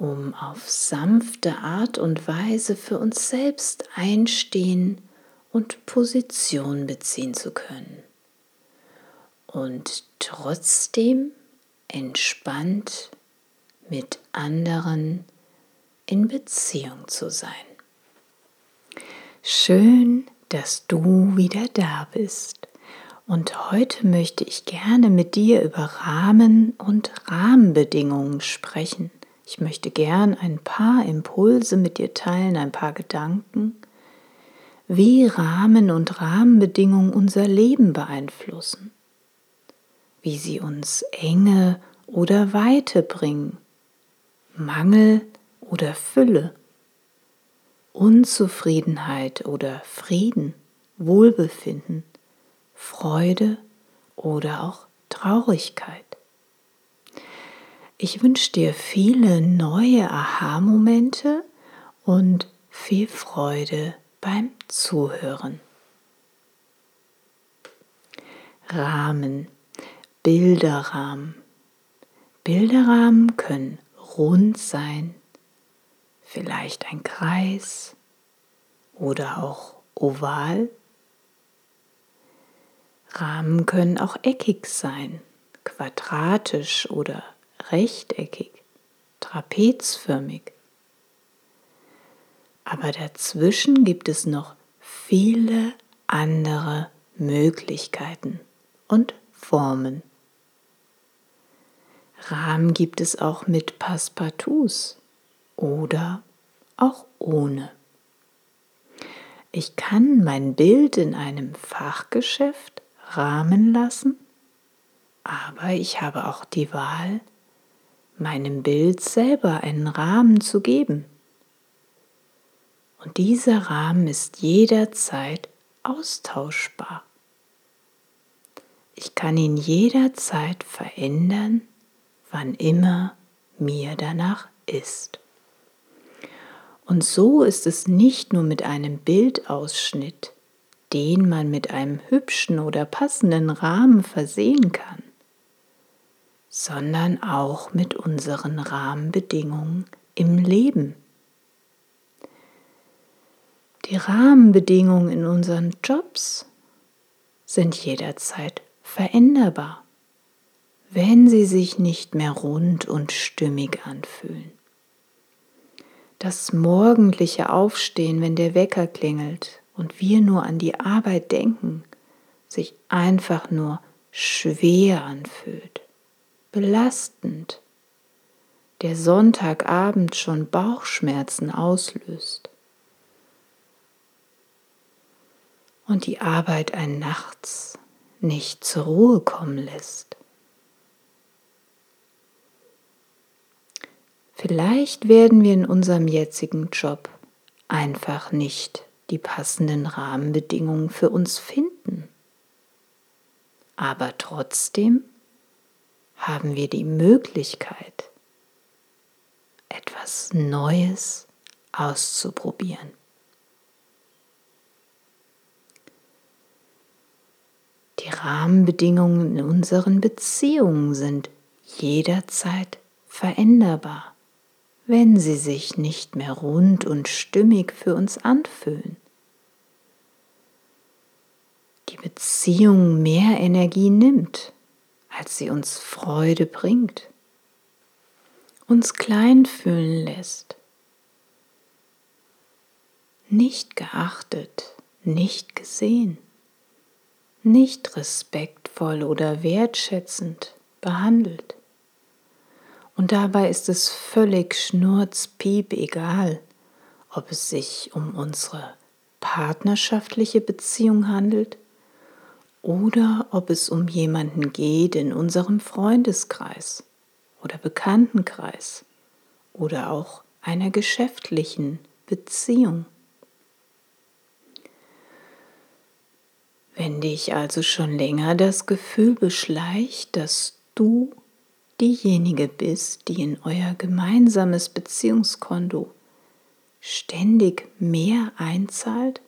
um auf sanfte Art und Weise für uns selbst einstehen und Position beziehen zu können. Und trotzdem entspannt mit anderen in Beziehung zu sein. Schön, dass du wieder da bist. Und heute möchte ich gerne mit dir über Rahmen und Rahmenbedingungen sprechen. Ich möchte gern ein paar Impulse mit dir teilen, ein paar Gedanken, wie Rahmen und Rahmenbedingungen unser Leben beeinflussen, wie sie uns Enge oder Weite bringen, Mangel oder Fülle, Unzufriedenheit oder Frieden, Wohlbefinden, Freude oder auch Traurigkeit. Ich wünsche dir viele neue Aha-Momente und viel Freude beim Zuhören. Rahmen, Bilderrahmen. Bilderrahmen können rund sein, vielleicht ein Kreis oder auch oval. Rahmen können auch eckig sein, quadratisch oder rechteckig, trapezförmig. Aber dazwischen gibt es noch viele andere Möglichkeiten und Formen. Rahmen gibt es auch mit Passepartouts oder auch ohne. Ich kann mein Bild in einem Fachgeschäft rahmen lassen, aber ich habe auch die Wahl, meinem Bild selber einen Rahmen zu geben. Und dieser Rahmen ist jederzeit austauschbar. Ich kann ihn jederzeit verändern, wann immer mir danach ist. Und so ist es nicht nur mit einem Bildausschnitt, den man mit einem hübschen oder passenden Rahmen versehen kann, sondern auch mit unseren Rahmenbedingungen im Leben. Die Rahmenbedingungen in unseren Jobs sind jederzeit veränderbar, wenn sie sich nicht mehr rund und stimmig anfühlen. Das morgendliche Aufstehen, wenn der Wecker klingelt und wir nur an die Arbeit denken, sich einfach nur schwer anfühlt belastend, der Sonntagabend schon Bauchschmerzen auslöst und die Arbeit einen nachts nicht zur Ruhe kommen lässt. Vielleicht werden wir in unserem jetzigen Job einfach nicht die passenden Rahmenbedingungen für uns finden. Aber trotzdem haben wir die Möglichkeit, etwas Neues auszuprobieren. Die Rahmenbedingungen in unseren Beziehungen sind jederzeit veränderbar, wenn sie sich nicht mehr rund und stimmig für uns anfühlen. Die Beziehung mehr Energie nimmt als sie uns Freude bringt, uns klein fühlen lässt, nicht geachtet, nicht gesehen, nicht respektvoll oder wertschätzend behandelt. Und dabei ist es völlig schnurzpiep egal, ob es sich um unsere partnerschaftliche Beziehung handelt oder ob es um jemanden geht in unserem Freundeskreis oder Bekanntenkreis oder auch einer geschäftlichen Beziehung. Wenn dich also schon länger das Gefühl beschleicht, dass du diejenige bist, die in euer gemeinsames Beziehungskonto ständig mehr einzahlt,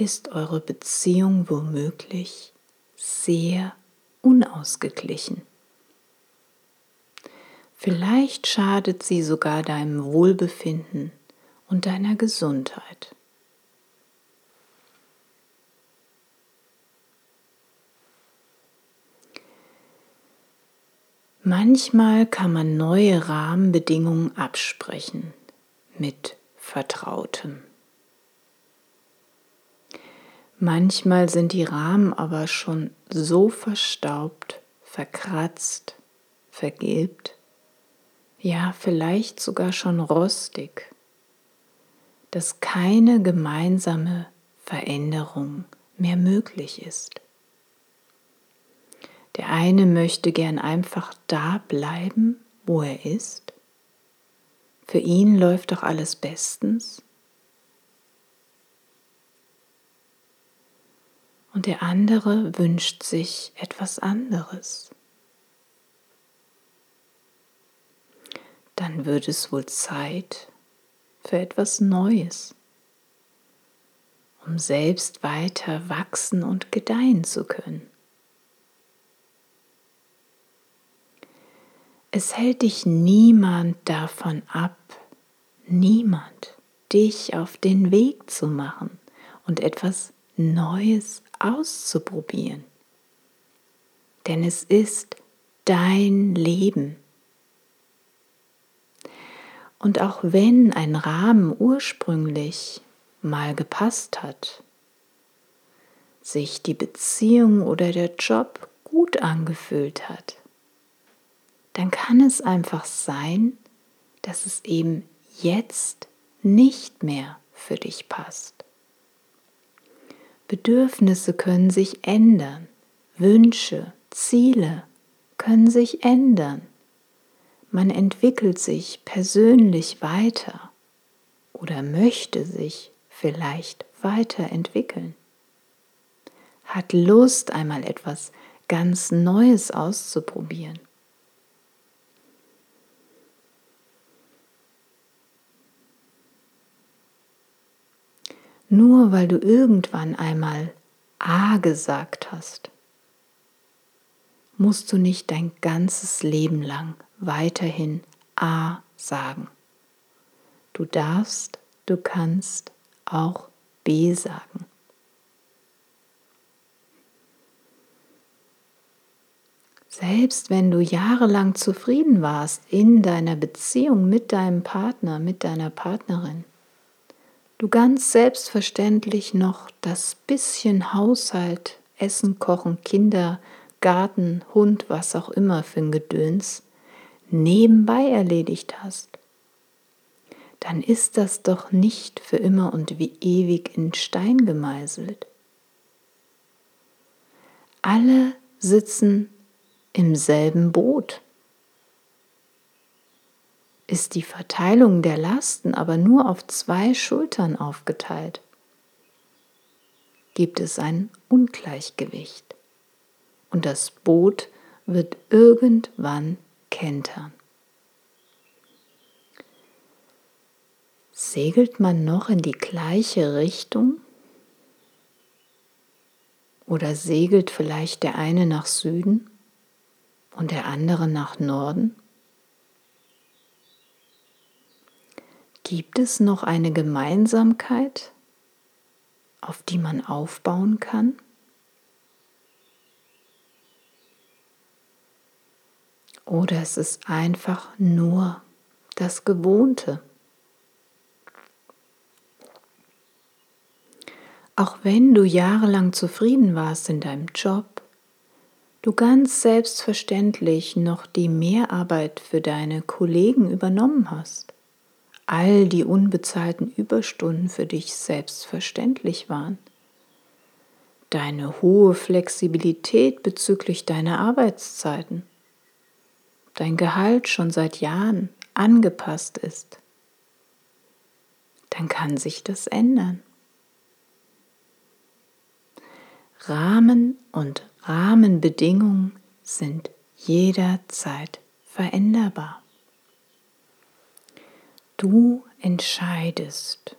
ist eure Beziehung womöglich sehr unausgeglichen. Vielleicht schadet sie sogar deinem Wohlbefinden und deiner Gesundheit. Manchmal kann man neue Rahmenbedingungen absprechen mit Vertrautem. Manchmal sind die Rahmen aber schon so verstaubt, verkratzt, vergilbt, ja vielleicht sogar schon rostig, dass keine gemeinsame Veränderung mehr möglich ist. Der eine möchte gern einfach da bleiben, wo er ist. Für ihn läuft doch alles bestens. Und der andere wünscht sich etwas anderes. Dann wird es wohl Zeit für etwas Neues, um selbst weiter wachsen und gedeihen zu können. Es hält dich niemand davon ab, niemand, dich auf den Weg zu machen und etwas Neues auszuprobieren. Denn es ist dein Leben. Und auch wenn ein Rahmen ursprünglich mal gepasst hat, sich die Beziehung oder der Job gut angefühlt hat, dann kann es einfach sein, dass es eben jetzt nicht mehr für dich passt. Bedürfnisse können sich ändern, Wünsche, Ziele können sich ändern. Man entwickelt sich persönlich weiter oder möchte sich vielleicht weiterentwickeln. Hat Lust, einmal etwas ganz Neues auszuprobieren. Nur weil du irgendwann einmal A gesagt hast, musst du nicht dein ganzes Leben lang weiterhin A sagen. Du darfst, du kannst auch B sagen. Selbst wenn du jahrelang zufrieden warst in deiner Beziehung mit deinem Partner, mit deiner Partnerin, du ganz selbstverständlich noch das bisschen Haushalt, Essen, Kochen, Kinder, Garten, Hund, was auch immer für ein Gedöns nebenbei erledigt hast, dann ist das doch nicht für immer und wie ewig in Stein gemeißelt. Alle sitzen im selben Boot ist die Verteilung der Lasten aber nur auf zwei Schultern aufgeteilt, gibt es ein Ungleichgewicht und das Boot wird irgendwann kentern. Segelt man noch in die gleiche Richtung? Oder segelt vielleicht der eine nach Süden und der andere nach Norden? Gibt es noch eine Gemeinsamkeit, auf die man aufbauen kann? Oder es ist einfach nur das Gewohnte. Auch wenn du jahrelang zufrieden warst in deinem Job, du ganz selbstverständlich noch die Mehrarbeit für deine Kollegen übernommen hast, all die unbezahlten Überstunden für dich selbstverständlich waren, deine hohe Flexibilität bezüglich deiner Arbeitszeiten, dein Gehalt schon seit Jahren angepasst ist, dann kann sich das ändern. Rahmen und Rahmenbedingungen sind jederzeit veränderbar. Du entscheidest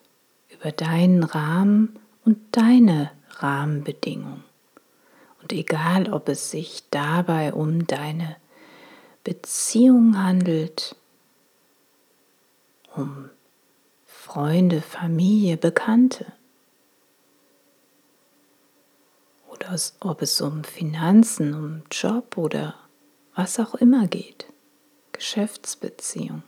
über deinen Rahmen und deine Rahmenbedingungen. Und egal, ob es sich dabei um deine Beziehung handelt, um Freunde, Familie, Bekannte, oder ob es um Finanzen, um Job oder was auch immer geht, Geschäftsbeziehung.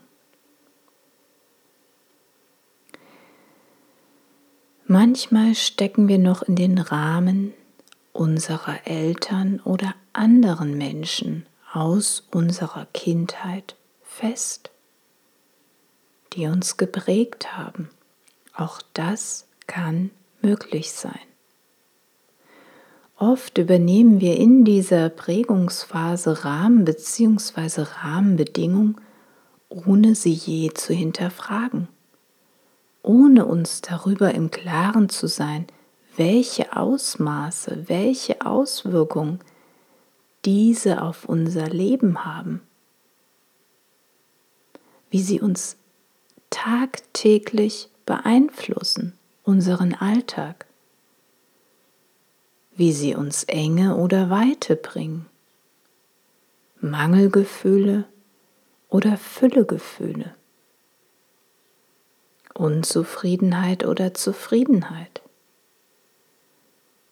Manchmal stecken wir noch in den Rahmen unserer Eltern oder anderen Menschen aus unserer Kindheit fest, die uns geprägt haben. Auch das kann möglich sein. Oft übernehmen wir in dieser Prägungsphase Rahmen bzw. Rahmenbedingungen, ohne sie je zu hinterfragen, ohne uns darüber im Klaren zu sein, welche Ausmaße, welche Auswirkungen diese auf unser Leben haben, wie sie uns tagtäglich beeinflussen, unseren Alltag. Wie sie uns Enge oder Weite bringen, Mangelgefühle oder Füllegefühle, Unzufriedenheit oder Zufriedenheit,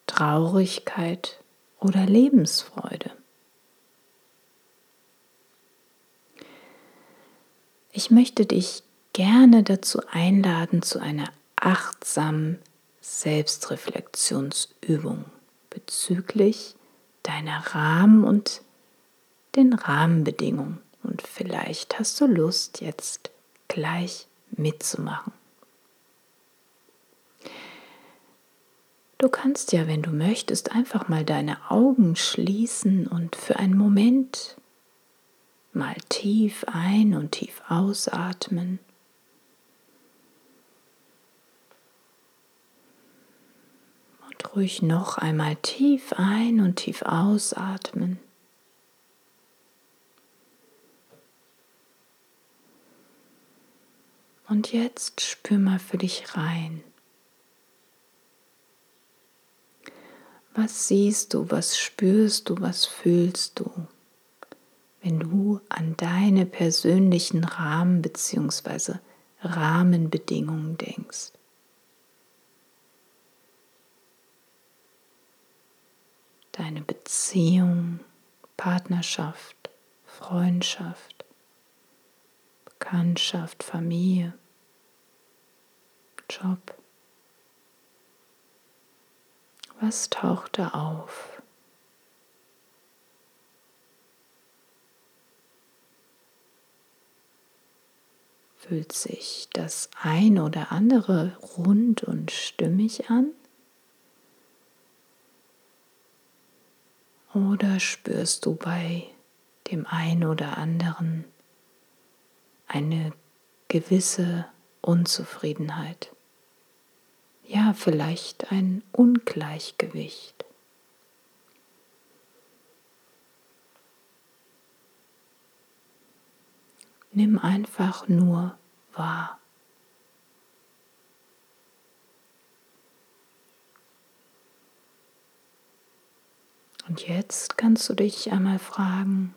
Traurigkeit oder Lebensfreude. Ich möchte dich gerne dazu einladen zu einer achtsamen Selbstreflexionsübung bezüglich deiner Rahmen und den Rahmenbedingungen. Und vielleicht hast du Lust, jetzt gleich mitzumachen. Du kannst ja, wenn du möchtest, einfach mal deine Augen schließen und für einen Moment mal tief ein und tief ausatmen. ruhig noch einmal tief ein und tief ausatmen. Und jetzt spür mal für dich rein. Was siehst du, was spürst du, was fühlst du, wenn du an deine persönlichen Rahmen bzw. Rahmenbedingungen denkst? deine Beziehung, Partnerschaft, Freundschaft, Bekanntschaft, Familie, Job. Was taucht da auf? Fühlt sich das ein oder andere rund und stimmig an? Oder spürst du bei dem einen oder anderen eine gewisse Unzufriedenheit? Ja, vielleicht ein Ungleichgewicht. Nimm einfach nur wahr. Und jetzt kannst du dich einmal fragen,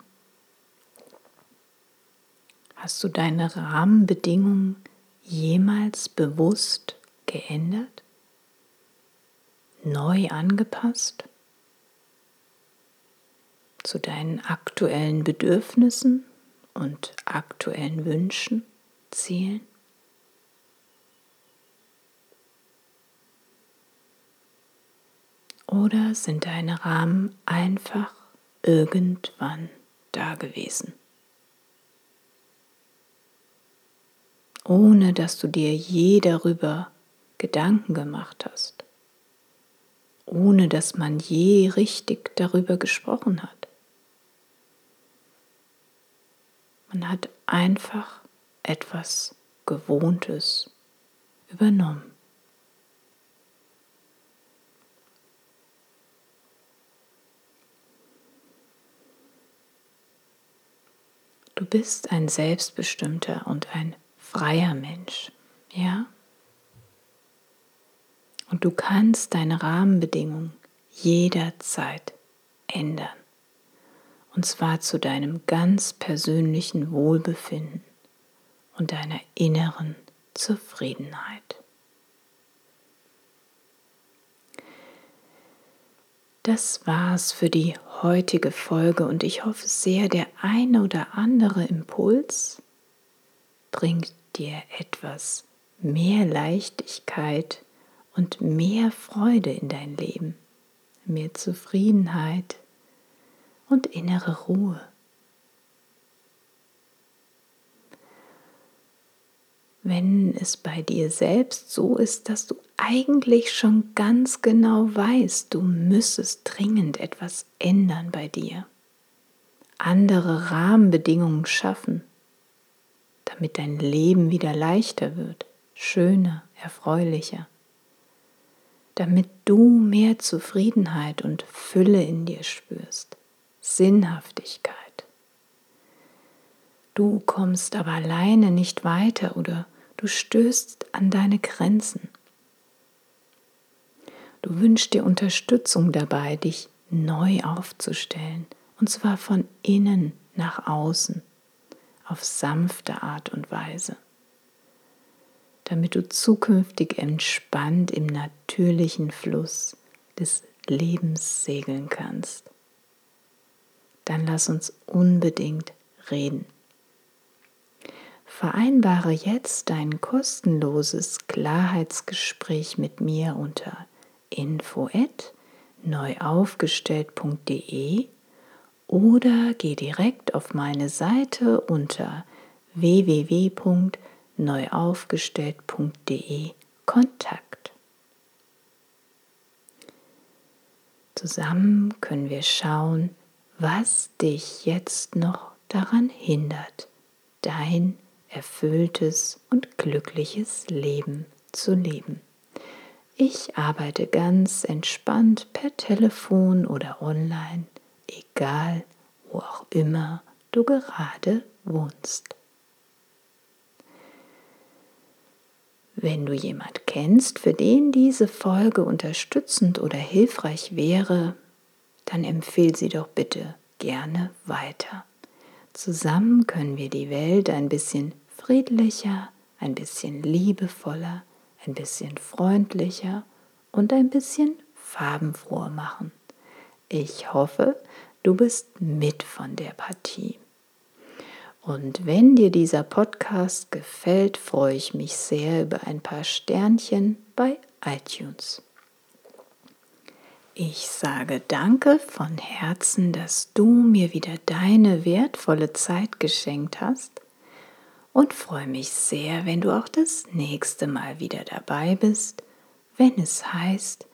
hast du deine Rahmenbedingungen jemals bewusst geändert, neu angepasst zu deinen aktuellen Bedürfnissen und aktuellen Wünschen, Zielen? Oder sind deine Rahmen einfach irgendwann da gewesen? Ohne dass du dir je darüber Gedanken gemacht hast. Ohne dass man je richtig darüber gesprochen hat. Man hat einfach etwas Gewohntes übernommen. Du bist ein selbstbestimmter und ein freier Mensch, ja? Und du kannst deine Rahmenbedingungen jederzeit ändern. Und zwar zu deinem ganz persönlichen Wohlbefinden und deiner inneren Zufriedenheit. Das war's für die heutige Folge und ich hoffe sehr, der eine oder andere Impuls bringt dir etwas mehr Leichtigkeit und mehr Freude in dein Leben, mehr Zufriedenheit und innere Ruhe. wenn es bei dir selbst so ist, dass du eigentlich schon ganz genau weißt, du müsstest dringend etwas ändern bei dir, andere Rahmenbedingungen schaffen, damit dein Leben wieder leichter wird, schöner, erfreulicher, damit du mehr Zufriedenheit und Fülle in dir spürst, Sinnhaftigkeit. Du kommst aber alleine nicht weiter oder Du stößt an deine Grenzen. Du wünschst dir Unterstützung dabei, dich neu aufzustellen, und zwar von innen nach außen, auf sanfte Art und Weise, damit du zukünftig entspannt im natürlichen Fluss des Lebens segeln kannst. Dann lass uns unbedingt reden. Vereinbare jetzt dein kostenloses Klarheitsgespräch mit mir unter info@neuaufgestellt.de oder geh direkt auf meine Seite unter www.neuaufgestellt.de Kontakt. Zusammen können wir schauen, was dich jetzt noch daran hindert, dein erfülltes und glückliches Leben zu leben. Ich arbeite ganz entspannt per Telefon oder online, egal wo auch immer du gerade wohnst. Wenn du jemand kennst, für den diese Folge unterstützend oder hilfreich wäre, dann empfehle sie doch bitte gerne weiter. Zusammen können wir die Welt ein bisschen friedlicher, ein bisschen liebevoller, ein bisschen freundlicher und ein bisschen farbenfroher machen. Ich hoffe, du bist mit von der Partie. Und wenn dir dieser Podcast gefällt, freue ich mich sehr über ein paar Sternchen bei iTunes. Ich sage danke von Herzen, dass du mir wieder deine wertvolle Zeit geschenkt hast und freue mich sehr, wenn du auch das nächste Mal wieder dabei bist, wenn es heißt,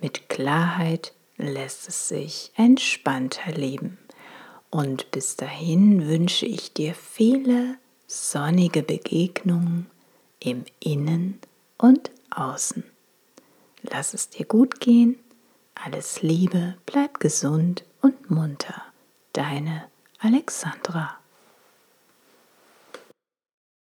mit Klarheit lässt es sich entspannter leben. Und bis dahin wünsche ich dir viele sonnige Begegnungen im Innen und Außen. Lass es dir gut gehen, alles Liebe, bleib gesund und munter. Deine Alexandra.